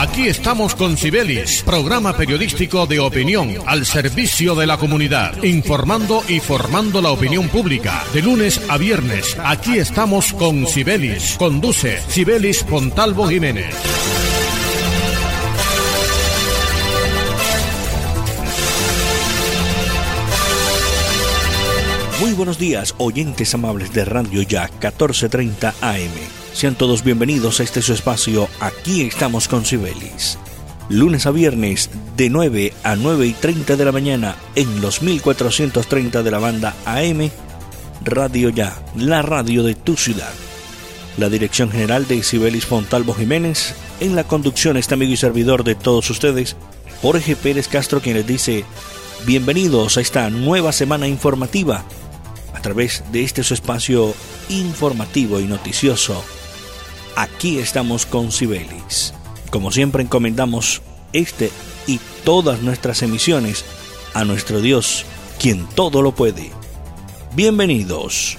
Aquí estamos con Sibelis, programa periodístico de opinión al servicio de la comunidad, informando y formando la opinión pública. De lunes a viernes, aquí estamos con Sibelis. Conduce Sibelis Pontalvo Jiménez. Muy buenos días, oyentes amables de Radio Ya 1430 AM. Sean todos bienvenidos a este su espacio. Aquí estamos con Sibelis. Lunes a viernes de 9 a 9 y 30 de la mañana en los 1430 de la banda AM. Radio Ya, la radio de tu ciudad. La dirección general de Sibelis Fontalvo Jiménez. En la conducción este amigo y servidor de todos ustedes, Jorge Pérez Castro, quien les dice bienvenidos a esta nueva semana informativa a través de este su espacio informativo y noticioso. Aquí estamos con Cibelis. Como siempre encomendamos este y todas nuestras emisiones a nuestro Dios, quien todo lo puede. Bienvenidos.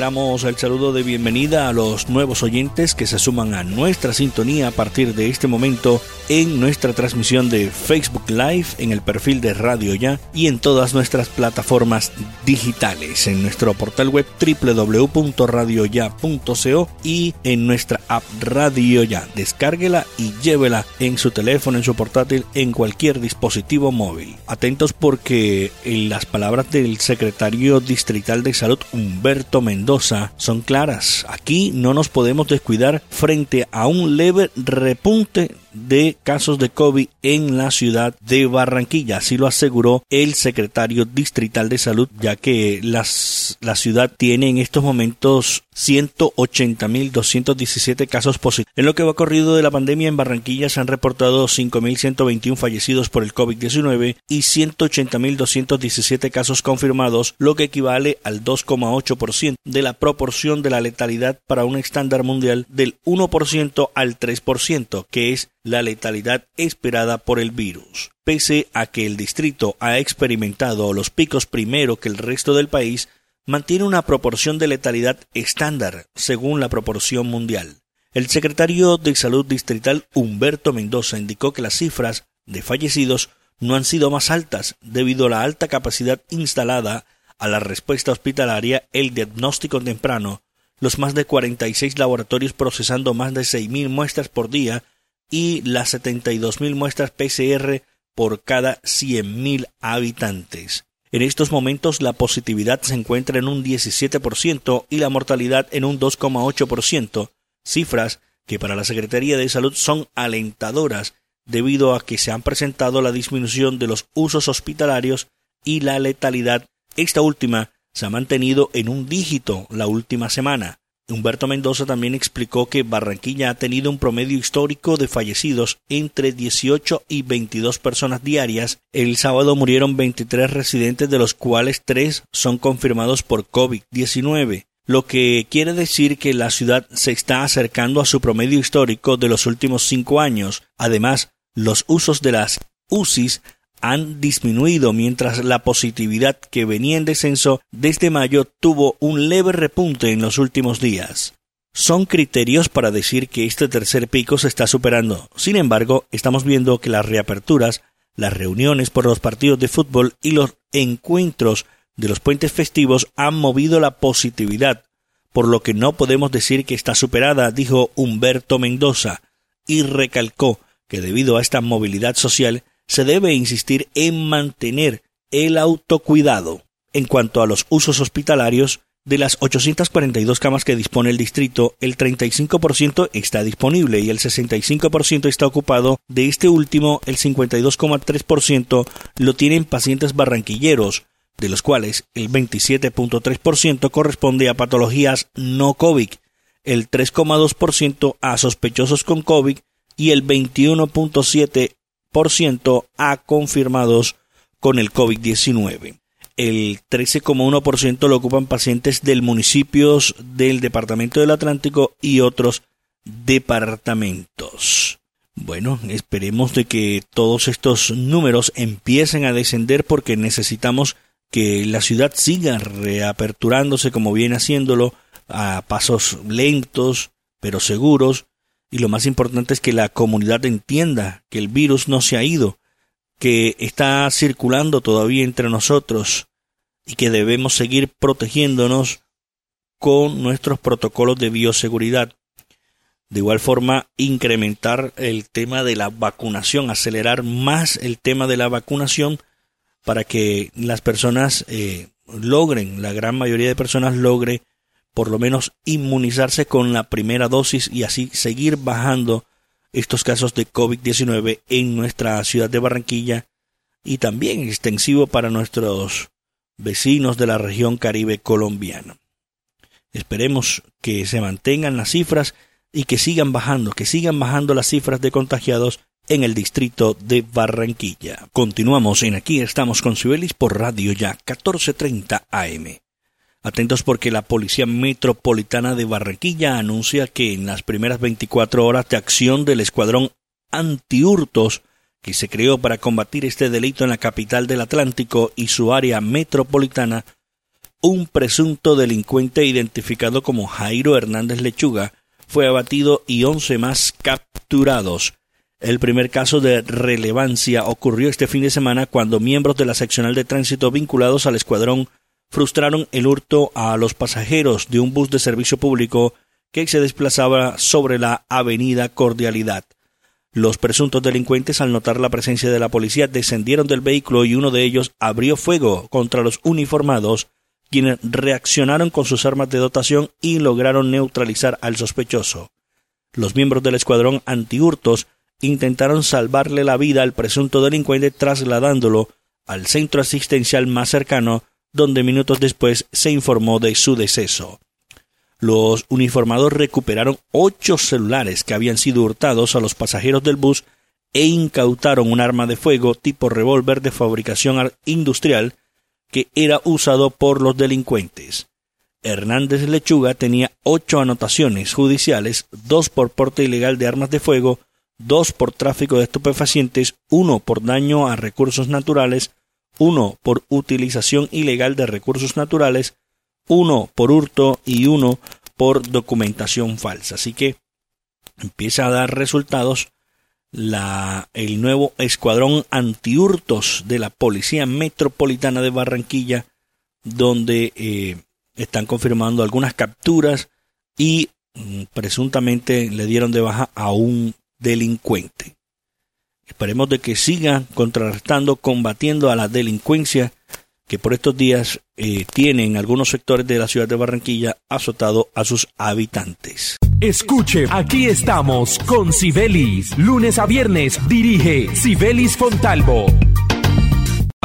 Reiteramos el saludo de bienvenida a los nuevos oyentes que se suman a nuestra sintonía a partir de este momento en nuestra transmisión de Facebook Live, en el perfil de Radio Ya y en todas nuestras plataformas digitales, en nuestro portal web www.radioya.co y en nuestra app Radio Ya. Descárguela y llévela en su teléfono, en su portátil, en cualquier dispositivo móvil. Atentos porque las palabras del secretario distrital de salud Humberto Mendoza son claras. Aquí no nos podemos descuidar frente a un leve repunte de casos de COVID en la ciudad de Barranquilla. Así lo aseguró el secretario distrital de salud, ya que las, la ciudad tiene en estos momentos 180.217 casos positivos. En lo que va corrido de la pandemia en Barranquilla se han reportado 5.121 fallecidos por el COVID-19 y 180.217 casos confirmados, lo que equivale al 2,8% de la proporción de la letalidad para un estándar mundial del 1% al 3%, que es la letalidad esperada por el virus. Pese a que el distrito ha experimentado los picos primero que el resto del país, mantiene una proporción de letalidad estándar según la proporción mundial. El secretario de Salud Distrital Humberto Mendoza indicó que las cifras de fallecidos no han sido más altas debido a la alta capacidad instalada a la respuesta hospitalaria, el diagnóstico temprano, los más de 46 laboratorios procesando más de 6.000 muestras por día y las 72.000 muestras PCR por cada 100.000 habitantes. En estos momentos la positividad se encuentra en un 17% y la mortalidad en un 2,8%, cifras que para la Secretaría de Salud son alentadoras debido a que se han presentado la disminución de los usos hospitalarios y la letalidad. Esta última se ha mantenido en un dígito la última semana. Humberto Mendoza también explicó que Barranquilla ha tenido un promedio histórico de fallecidos entre 18 y 22 personas diarias. El sábado murieron 23 residentes de los cuales 3 son confirmados por COVID-19 lo que quiere decir que la ciudad se está acercando a su promedio histórico de los últimos cinco años. Además, los usos de las UCIs han disminuido mientras la positividad que venía en descenso desde mayo tuvo un leve repunte en los últimos días. Son criterios para decir que este tercer pico se está superando. Sin embargo, estamos viendo que las reaperturas, las reuniones por los partidos de fútbol y los encuentros de los puentes festivos han movido la positividad, por lo que no podemos decir que está superada, dijo Humberto Mendoza, y recalcó que debido a esta movilidad social se debe insistir en mantener el autocuidado. En cuanto a los usos hospitalarios, de las 842 camas que dispone el distrito, el 35% está disponible y el 65% está ocupado. De este último, el 52,3% lo tienen pacientes barranquilleros, de los cuales el 27.3% corresponde a patologías no COVID, el 3,2% a sospechosos con COVID y el 21.7% a confirmados con el COVID-19. El 13,1% lo ocupan pacientes del municipios del Departamento del Atlántico y otros departamentos. Bueno, esperemos de que todos estos números empiecen a descender porque necesitamos que la ciudad siga reaperturándose como viene haciéndolo a pasos lentos pero seguros y lo más importante es que la comunidad entienda que el virus no se ha ido, que está circulando todavía entre nosotros y que debemos seguir protegiéndonos con nuestros protocolos de bioseguridad. De igual forma, incrementar el tema de la vacunación, acelerar más el tema de la vacunación para que las personas eh, logren, la gran mayoría de personas logre por lo menos inmunizarse con la primera dosis y así seguir bajando estos casos de COVID-19 en nuestra ciudad de Barranquilla y también extensivo para nuestros vecinos de la región caribe colombiana. Esperemos que se mantengan las cifras y que sigan bajando, que sigan bajando las cifras de contagiados en el distrito de Barranquilla. Continuamos en Aquí estamos con Cibelis por Radio Ya 1430 AM. Atentos porque la Policía Metropolitana de Barranquilla anuncia que en las primeras 24 horas de acción del Escuadrón Antihurtos que se creó para combatir este delito en la capital del Atlántico y su área metropolitana, un presunto delincuente identificado como Jairo Hernández Lechuga fue abatido y once más capturados. El primer caso de relevancia ocurrió este fin de semana cuando miembros de la seccional de tránsito vinculados al escuadrón frustraron el hurto a los pasajeros de un bus de servicio público que se desplazaba sobre la avenida Cordialidad. Los presuntos delincuentes, al notar la presencia de la policía, descendieron del vehículo y uno de ellos abrió fuego contra los uniformados, quienes reaccionaron con sus armas de dotación y lograron neutralizar al sospechoso. Los miembros del escuadrón antihurtos intentaron salvarle la vida al presunto delincuente trasladándolo al centro asistencial más cercano, donde minutos después se informó de su deceso. Los uniformados recuperaron ocho celulares que habían sido hurtados a los pasajeros del bus e incautaron un arma de fuego tipo revólver de fabricación industrial que era usado por los delincuentes. Hernández Lechuga tenía ocho anotaciones judiciales, dos por porte ilegal de armas de fuego, dos por tráfico de estupefacientes, uno por daño a recursos naturales, uno por utilización ilegal de recursos naturales, uno por hurto y uno por documentación falsa. Así que empieza a dar resultados la, el nuevo escuadrón antihurtos de la Policía Metropolitana de Barranquilla, donde eh, están confirmando algunas capturas y mm, presuntamente le dieron de baja a un delincuente. Esperemos de que sigan contrarrestando, combatiendo a la delincuencia que por estos días eh, tienen algunos sectores de la ciudad de Barranquilla azotado a sus habitantes. Escuche, aquí estamos con Sibelis. Lunes a viernes dirige Sibelis Fontalvo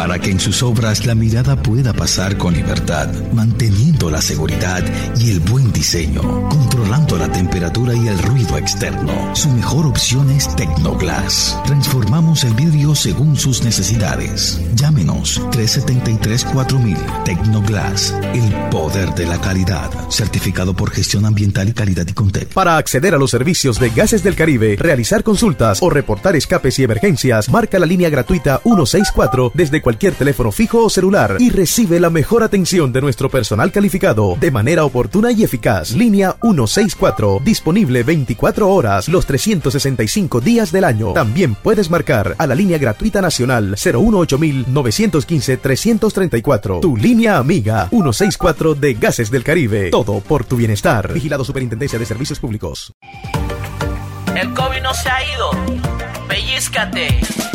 para que en sus obras la mirada pueda pasar con libertad, manteniendo la seguridad y el buen diseño, controlando la temperatura y el ruido externo. Su mejor opción es Tecnoglass. Transformamos el vidrio según sus necesidades. Llámenos 373-4000 Tecnoglass, el poder de la calidad, certificado por gestión ambiental y calidad y Contec. Para acceder a los servicios de Gases del Caribe, realizar consultas o reportar escapes y emergencias, marca la línea gratuita 164 desde cualquier teléfono fijo o celular y recibe la mejor atención de nuestro personal calificado de manera oportuna y eficaz. Línea 164, disponible 24 horas los 365 días del año. También puedes marcar a la línea gratuita nacional 915 334 Tu línea amiga 164 de Gases del Caribe. Todo por tu bienestar. Vigilado Superintendencia de Servicios Públicos. El COVID no se ha ido. Pellizcate.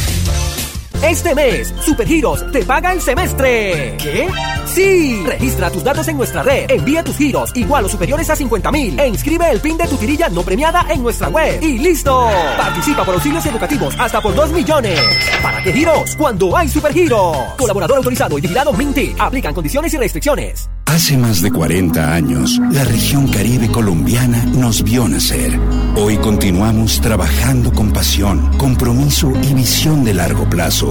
Este mes, Supergiros te paga el semestre. ¿Qué? Sí. Registra tus datos en nuestra red. Envía tus giros igual o superiores a 50 mil. E inscribe el PIN de tu tirilla no premiada en nuestra web. Y listo. Participa por auxilios educativos hasta por 2 millones. ¿Para qué giros? Cuando hay Supergiros. Colaborador autorizado y vigilado Minty. Aplican condiciones y restricciones. Hace más de 40 años, la región caribe colombiana nos vio nacer. Hoy continuamos trabajando con pasión, compromiso y visión de largo plazo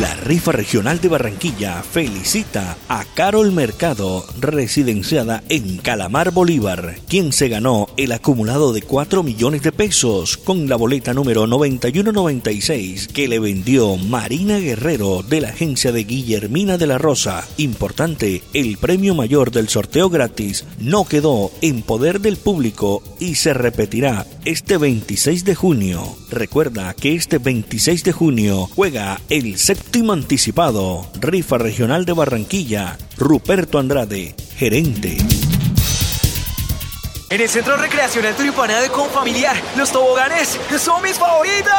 La rifa regional de Barranquilla felicita a Carol Mercado, residenciada en Calamar Bolívar, quien se ganó el acumulado de 4 millones de pesos con la boleta número 9196 que le vendió Marina Guerrero de la agencia de Guillermina de la Rosa. Importante, el premio mayor del sorteo gratis no quedó en poder del público y se repetirá este 26 de junio. Recuerda que este 26 de junio juega el séptimo Último anticipado, Rifa Regional de Barranquilla, Ruperto Andrade, gerente. En el Centro Recreacional Turipana de Confamiliar, los toboganes son mis favoritos.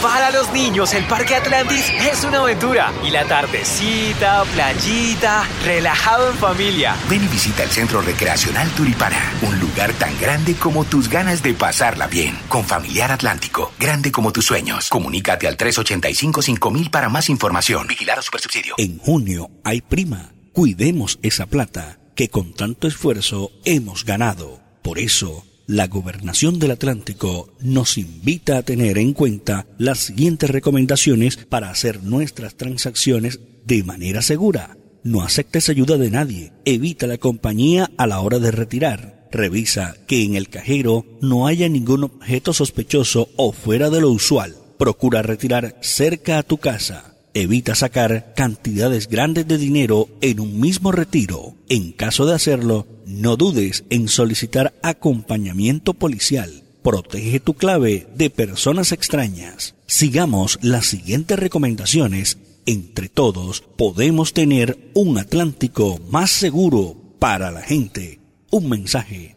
Para los niños, el Parque Atlantis es una aventura. Y la tardecita, playita, relajado en familia. Ven y visita el Centro Recreacional Turipana, un lugar tan grande como tus ganas de pasarla bien. Con Familiar Atlántico, grande como tus sueños. Comunícate al 385-5000 para más información. Vigilar a Supersubsidio. En junio hay prima. Cuidemos esa plata que con tanto esfuerzo hemos ganado. Por eso, la Gobernación del Atlántico nos invita a tener en cuenta las siguientes recomendaciones para hacer nuestras transacciones de manera segura. No aceptes ayuda de nadie. Evita la compañía a la hora de retirar. Revisa que en el cajero no haya ningún objeto sospechoso o fuera de lo usual. Procura retirar cerca a tu casa. Evita sacar cantidades grandes de dinero en un mismo retiro. En caso de hacerlo, no dudes en solicitar acompañamiento policial. Protege tu clave de personas extrañas. Sigamos las siguientes recomendaciones. Entre todos podemos tener un Atlántico más seguro para la gente. Un mensaje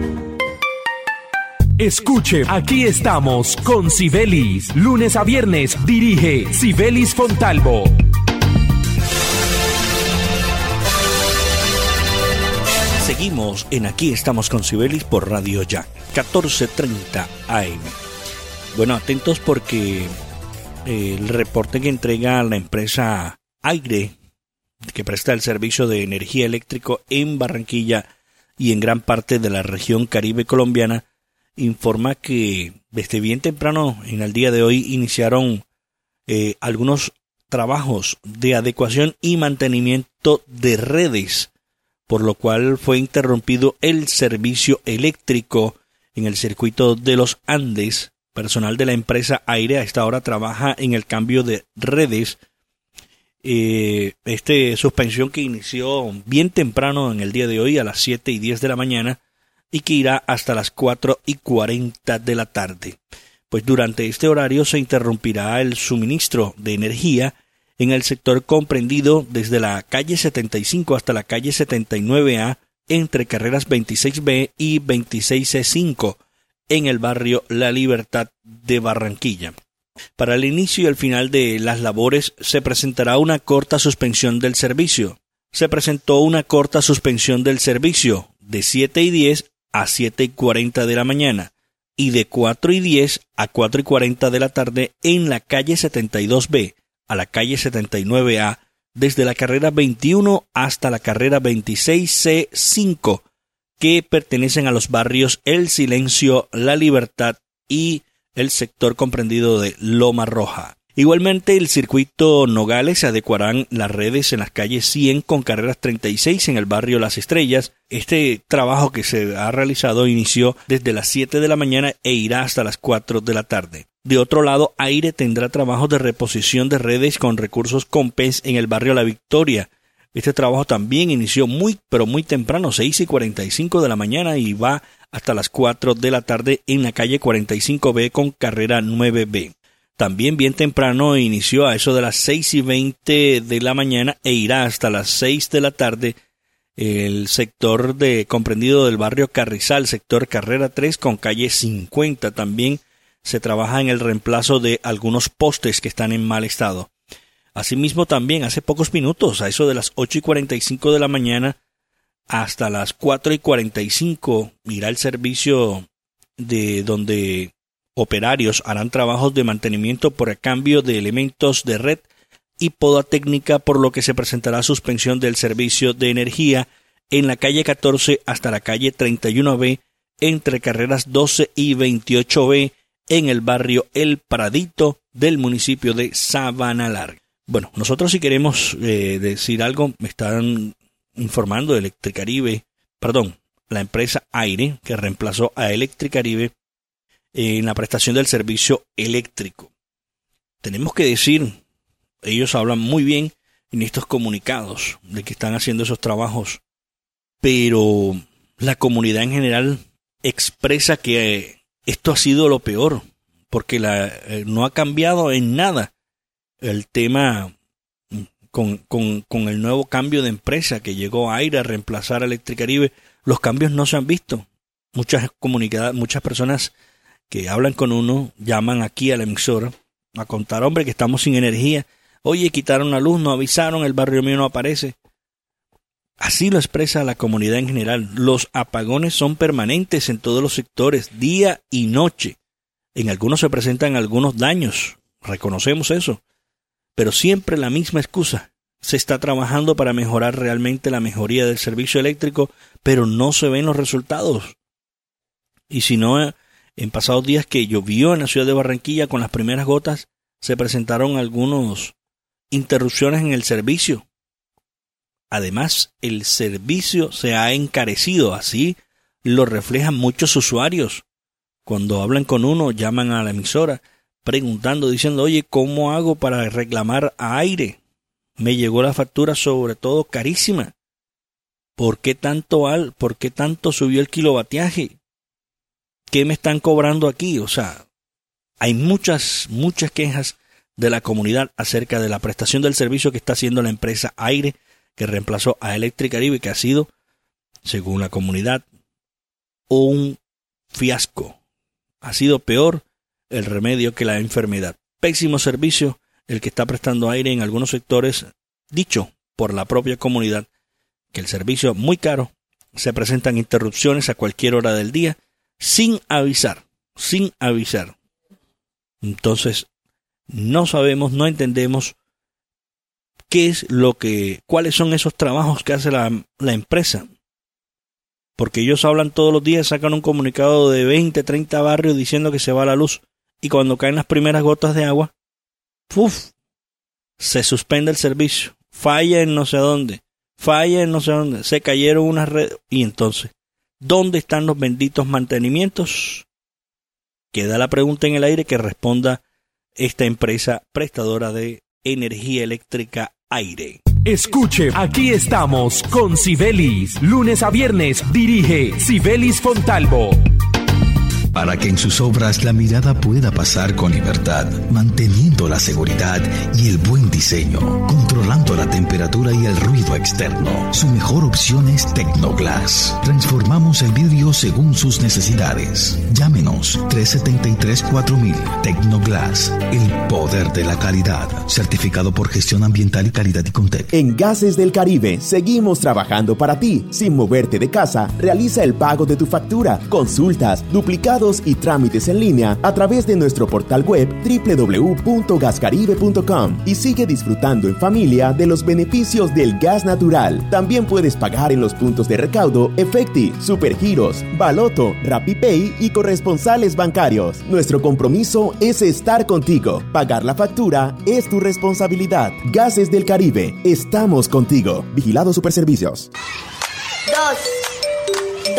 Escuche, aquí estamos con Sibelis. Lunes a viernes dirige Sibelis Fontalvo. Seguimos en Aquí estamos con Sibelis por Radio Ya, 14:30 AM. Bueno, atentos porque eh, el reporte que entrega la empresa Aire, que presta el servicio de energía eléctrico en Barranquilla y en gran parte de la región caribe colombiana, informa que desde bien temprano en el día de hoy iniciaron eh, algunos trabajos de adecuación y mantenimiento de redes, por lo cual fue interrumpido el servicio eléctrico en el circuito de los Andes. Personal de la empresa Aire a esta hora trabaja en el cambio de redes. Eh, este suspensión que inició bien temprano en el día de hoy a las 7 y 10 de la mañana y que irá hasta las 4 y 40 de la tarde. Pues durante este horario se interrumpirá el suministro de energía en el sector comprendido desde la calle 75 hasta la calle 79A entre carreras 26B y 26C5 en el barrio La Libertad de Barranquilla. Para el inicio y el final de las labores se presentará una corta suspensión del servicio. Se presentó una corta suspensión del servicio de 7 y 10 a 7 y 40 de la mañana y de 4 y 10 a 4 y 40 de la tarde en la calle 72B a la calle 79A desde la carrera 21 hasta la carrera 26C5 que pertenecen a los barrios El Silencio, La Libertad y el sector comprendido de Loma Roja. Igualmente, el circuito Nogales adecuarán las redes en las calles 100 con carreras 36 en el barrio Las Estrellas. Este trabajo que se ha realizado inició desde las 7 de la mañana e irá hasta las 4 de la tarde. De otro lado, Aire tendrá trabajos de reposición de redes con recursos Compens en el barrio La Victoria. Este trabajo también inició muy, pero muy temprano, 6 y 45 de la mañana y va hasta las 4 de la tarde en la calle 45B con carrera 9B. También bien temprano inició a eso de las 6 y 20 de la mañana e irá hasta las 6 de la tarde el sector de comprendido del barrio Carrizal, sector Carrera 3 con calle 50. También se trabaja en el reemplazo de algunos postes que están en mal estado. Asimismo, también hace pocos minutos, a eso de las 8 y 45 de la mañana, hasta las 4 y 45 irá el servicio de donde operarios harán trabajos de mantenimiento por cambio de elementos de red y poda técnica por lo que se presentará suspensión del servicio de energía en la calle 14 hasta la calle 31B entre carreras 12 y 28B en el barrio El Pradito del municipio de Sabana Larga. Bueno, nosotros si queremos eh, decir algo, me están informando de Electricaribe, perdón, la empresa Aire, que reemplazó a Electricaribe en la prestación del servicio eléctrico. Tenemos que decir, ellos hablan muy bien en estos comunicados de que están haciendo esos trabajos, pero la comunidad en general expresa que esto ha sido lo peor, porque la, eh, no ha cambiado en nada el tema con, con, con, el nuevo cambio de empresa que llegó a Aire a reemplazar a Electricaribe, los cambios no se han visto. Muchas comunidades, muchas personas que hablan con uno llaman aquí a la emisora a contar, hombre, que estamos sin energía. Oye, quitaron la luz, no avisaron, el barrio mío no aparece. Así lo expresa la comunidad en general. Los apagones son permanentes en todos los sectores, día y noche. En algunos se presentan algunos daños, reconocemos eso pero siempre la misma excusa. Se está trabajando para mejorar realmente la mejoría del servicio eléctrico, pero no se ven los resultados. Y si no, en pasados días que llovió en la ciudad de Barranquilla con las primeras gotas, se presentaron algunas interrupciones en el servicio. Además, el servicio se ha encarecido, así lo reflejan muchos usuarios. Cuando hablan con uno, llaman a la emisora preguntando, diciendo, oye, ¿cómo hago para reclamar a aire? Me llegó la factura sobre todo carísima. ¿Por qué tanto al, por qué tanto subió el kilovatiaje? ¿Qué me están cobrando aquí? O sea, hay muchas, muchas quejas de la comunidad acerca de la prestación del servicio que está haciendo la empresa Aire, que reemplazó a Electric Caribe, que ha sido, según la comunidad, un fiasco. Ha sido peor el remedio que la enfermedad. Pésimo servicio el que está prestando aire en algunos sectores, dicho por la propia comunidad, que el servicio muy caro, se presentan interrupciones a cualquier hora del día, sin avisar, sin avisar. Entonces, no sabemos, no entendemos qué es lo que, cuáles son esos trabajos que hace la, la empresa. Porque ellos hablan todos los días, sacan un comunicado de 20, 30 barrios diciendo que se va la luz y cuando caen las primeras gotas de agua, ¡puf! se suspende el servicio, falla en no sé dónde, falla en no sé dónde, se cayeron unas redes y entonces, ¿dónde están los benditos mantenimientos? Queda la pregunta en el aire que responda esta empresa prestadora de energía eléctrica aire. Escuche, aquí estamos con Sibelis. Lunes a viernes dirige Sibelis Fontalvo. Para que en sus obras la mirada pueda pasar con libertad, manteniendo la seguridad y el buen diseño, controlando la temperatura y el ruido externo. Su mejor opción es Tecnoglass. Transformamos el vidrio según sus necesidades. Llámenos 373-4000 Tecnoglass, el poder de la calidad, certificado por gestión ambiental y calidad y Contec. En Gases del Caribe seguimos trabajando para ti. Sin moverte de casa, realiza el pago de tu factura, consultas, duplicados y trámites en línea a través de nuestro portal web www.gascaribe.com y sigue disfrutando en familia de los beneficios del gas natural. También puedes pagar en los puntos de recaudo Efecti, Supergiros, Baloto, RappiPay y corresponsales bancarios. Nuestro compromiso es estar contigo. Pagar la factura es tu responsabilidad. Gases del Caribe, estamos contigo. Vigilado Superservicios. Dos.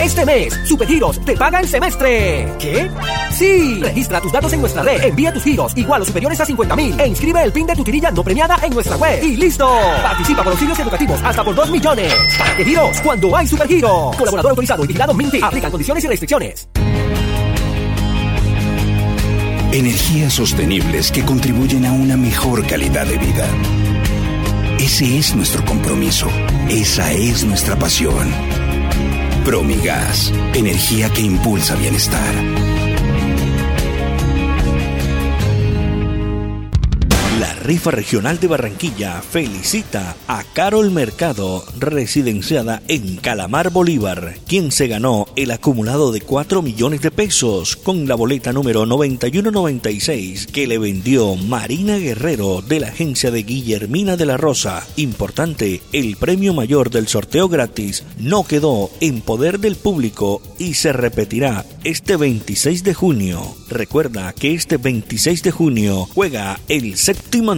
Este mes, Supergiros te paga el semestre. ¿Qué? Sí. Registra tus datos en nuestra red, envía tus giros igual o superiores a 50 mil e inscribe el PIN de tu tirilla no premiada en nuestra web. Y listo. Participa por auxilios educativos hasta por 2 millones. ¿Para qué giros? Cuando hay Supergiros. Colaborador autorizado y vigilado Minty. Aplican condiciones y restricciones. Energías sostenibles que contribuyen a una mejor calidad de vida. Ese es nuestro compromiso. Esa es nuestra pasión. Promigas, energía que impulsa bienestar. Rifa regional de Barranquilla felicita a Carol Mercado, residenciada en Calamar Bolívar, quien se ganó el acumulado de 4 millones de pesos con la boleta número 9196 que le vendió Marina Guerrero de la agencia de Guillermina de la Rosa. Importante, el premio mayor del sorteo gratis no quedó en poder del público y se repetirá este 26 de junio. Recuerda que este 26 de junio juega el séptimo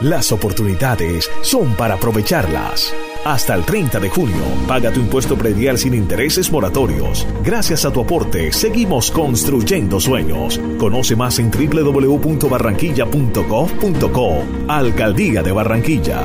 Las oportunidades son para aprovecharlas. Hasta el 30 de junio, paga tu impuesto predial sin intereses moratorios. Gracias a tu aporte, seguimos construyendo sueños. Conoce más en www.barranquilla.gov.co. Alcaldía de Barranquilla.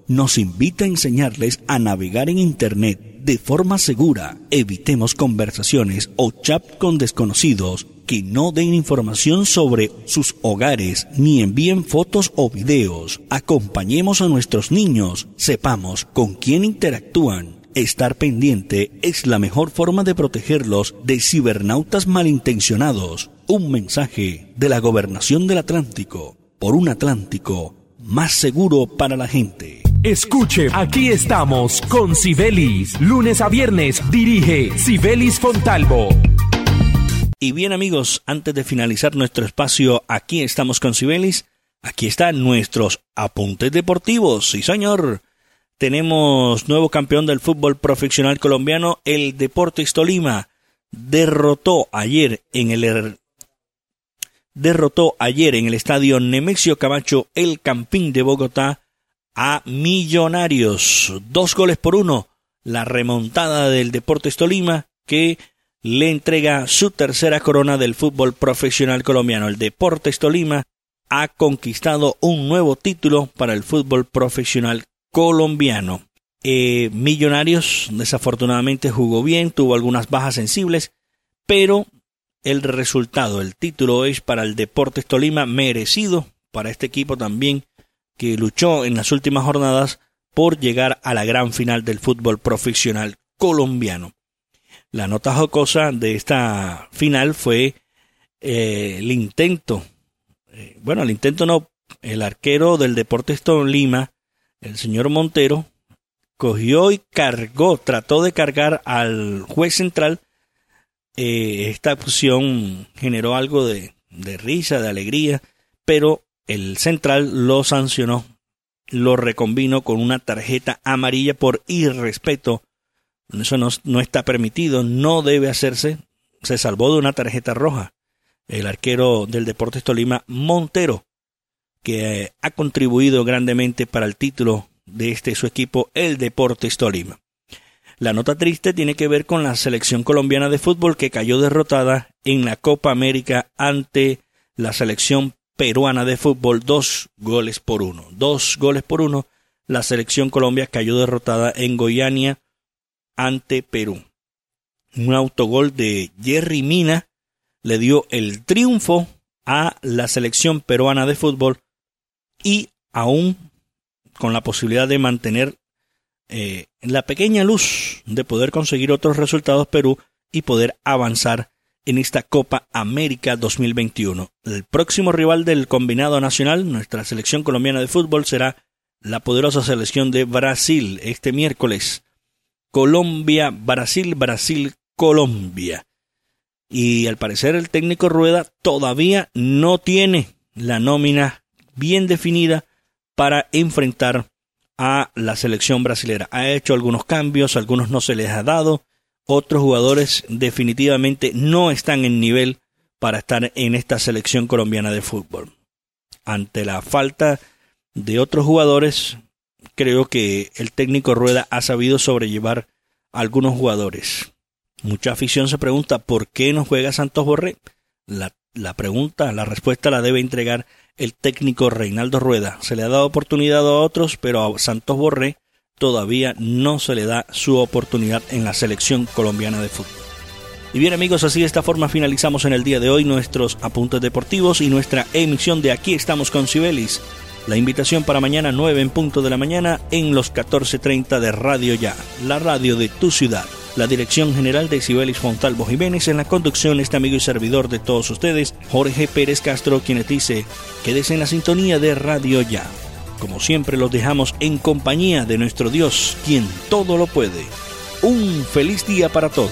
nos invita a enseñarles a navegar en Internet de forma segura. Evitemos conversaciones o chat con desconocidos que no den información sobre sus hogares ni envíen fotos o videos. Acompañemos a nuestros niños, sepamos con quién interactúan. Estar pendiente es la mejor forma de protegerlos de cibernautas malintencionados. Un mensaje de la Gobernación del Atlántico por un Atlántico más seguro para la gente. Escuche, aquí estamos con Sibelis. Lunes a viernes dirige Sibelis Fontalvo. Y bien amigos, antes de finalizar nuestro espacio, aquí estamos con Sibelis. Aquí están nuestros apuntes deportivos, sí señor. Tenemos nuevo campeón del fútbol profesional colombiano, el Deportes Tolima. Derrotó ayer en el derrotó ayer en el estadio Nemesio Camacho el Campín de Bogotá a Millonarios. Dos goles por uno. La remontada del Deportes Tolima que le entrega su tercera corona del fútbol profesional colombiano. El Deportes Tolima ha conquistado un nuevo título para el fútbol profesional colombiano. Eh, Millonarios desafortunadamente jugó bien, tuvo algunas bajas sensibles, pero el resultado, el título es para el Deportes Tolima merecido, para este equipo también que luchó en las últimas jornadas por llegar a la gran final del fútbol profesional colombiano. La nota jocosa de esta final fue eh, el intento, eh, bueno, el intento no, el arquero del Deportes Tolima, el señor Montero, cogió y cargó, trató de cargar al juez central. Eh, esta opción generó algo de risa, de alegría, pero el central lo sancionó, lo reconvino con una tarjeta amarilla por irrespeto. Eso no, no está permitido, no debe hacerse. Se salvó de una tarjeta roja. El arquero del Deportes Tolima, Montero, que ha contribuido grandemente para el título de este su equipo, el Deportes Tolima. La nota triste tiene que ver con la selección colombiana de fútbol que cayó derrotada en la Copa América ante la selección peruana de fútbol, dos goles por uno. Dos goles por uno. La selección Colombia cayó derrotada en Goiania ante Perú. Un autogol de Jerry Mina le dio el triunfo a la selección peruana de fútbol y aún con la posibilidad de mantener eh, la pequeña luz de poder conseguir otros resultados Perú y poder avanzar en esta Copa América 2021. El próximo rival del combinado nacional, nuestra selección colombiana de fútbol, será la poderosa selección de Brasil este miércoles. Colombia, Brasil, Brasil, Colombia. Y al parecer el técnico Rueda todavía no tiene la nómina bien definida para enfrentar a la selección brasilera. Ha hecho algunos cambios, algunos no se les ha dado, otros jugadores definitivamente no están en nivel para estar en esta selección colombiana de fútbol. Ante la falta de otros jugadores, creo que el técnico Rueda ha sabido sobrellevar algunos jugadores. Mucha afición se pregunta por qué no juega Santos Borré. La, la pregunta, la respuesta la debe entregar el técnico Reinaldo Rueda. Se le ha dado oportunidad a otros, pero a Santos Borré todavía no se le da su oportunidad en la selección colombiana de fútbol. Y bien amigos, así de esta forma finalizamos en el día de hoy nuestros apuntes deportivos y nuestra emisión de Aquí estamos con Cibelis. La invitación para mañana 9 en punto de la mañana en los 14.30 de Radio Ya, la radio de tu ciudad. La dirección general de Cibelis Fontalvo Jiménez en la conducción este amigo y servidor de todos ustedes, Jorge Pérez Castro, quien dice, quédese en la sintonía de Radio Ya. Como siempre los dejamos en compañía de nuestro Dios, quien todo lo puede. Un feliz día para todos.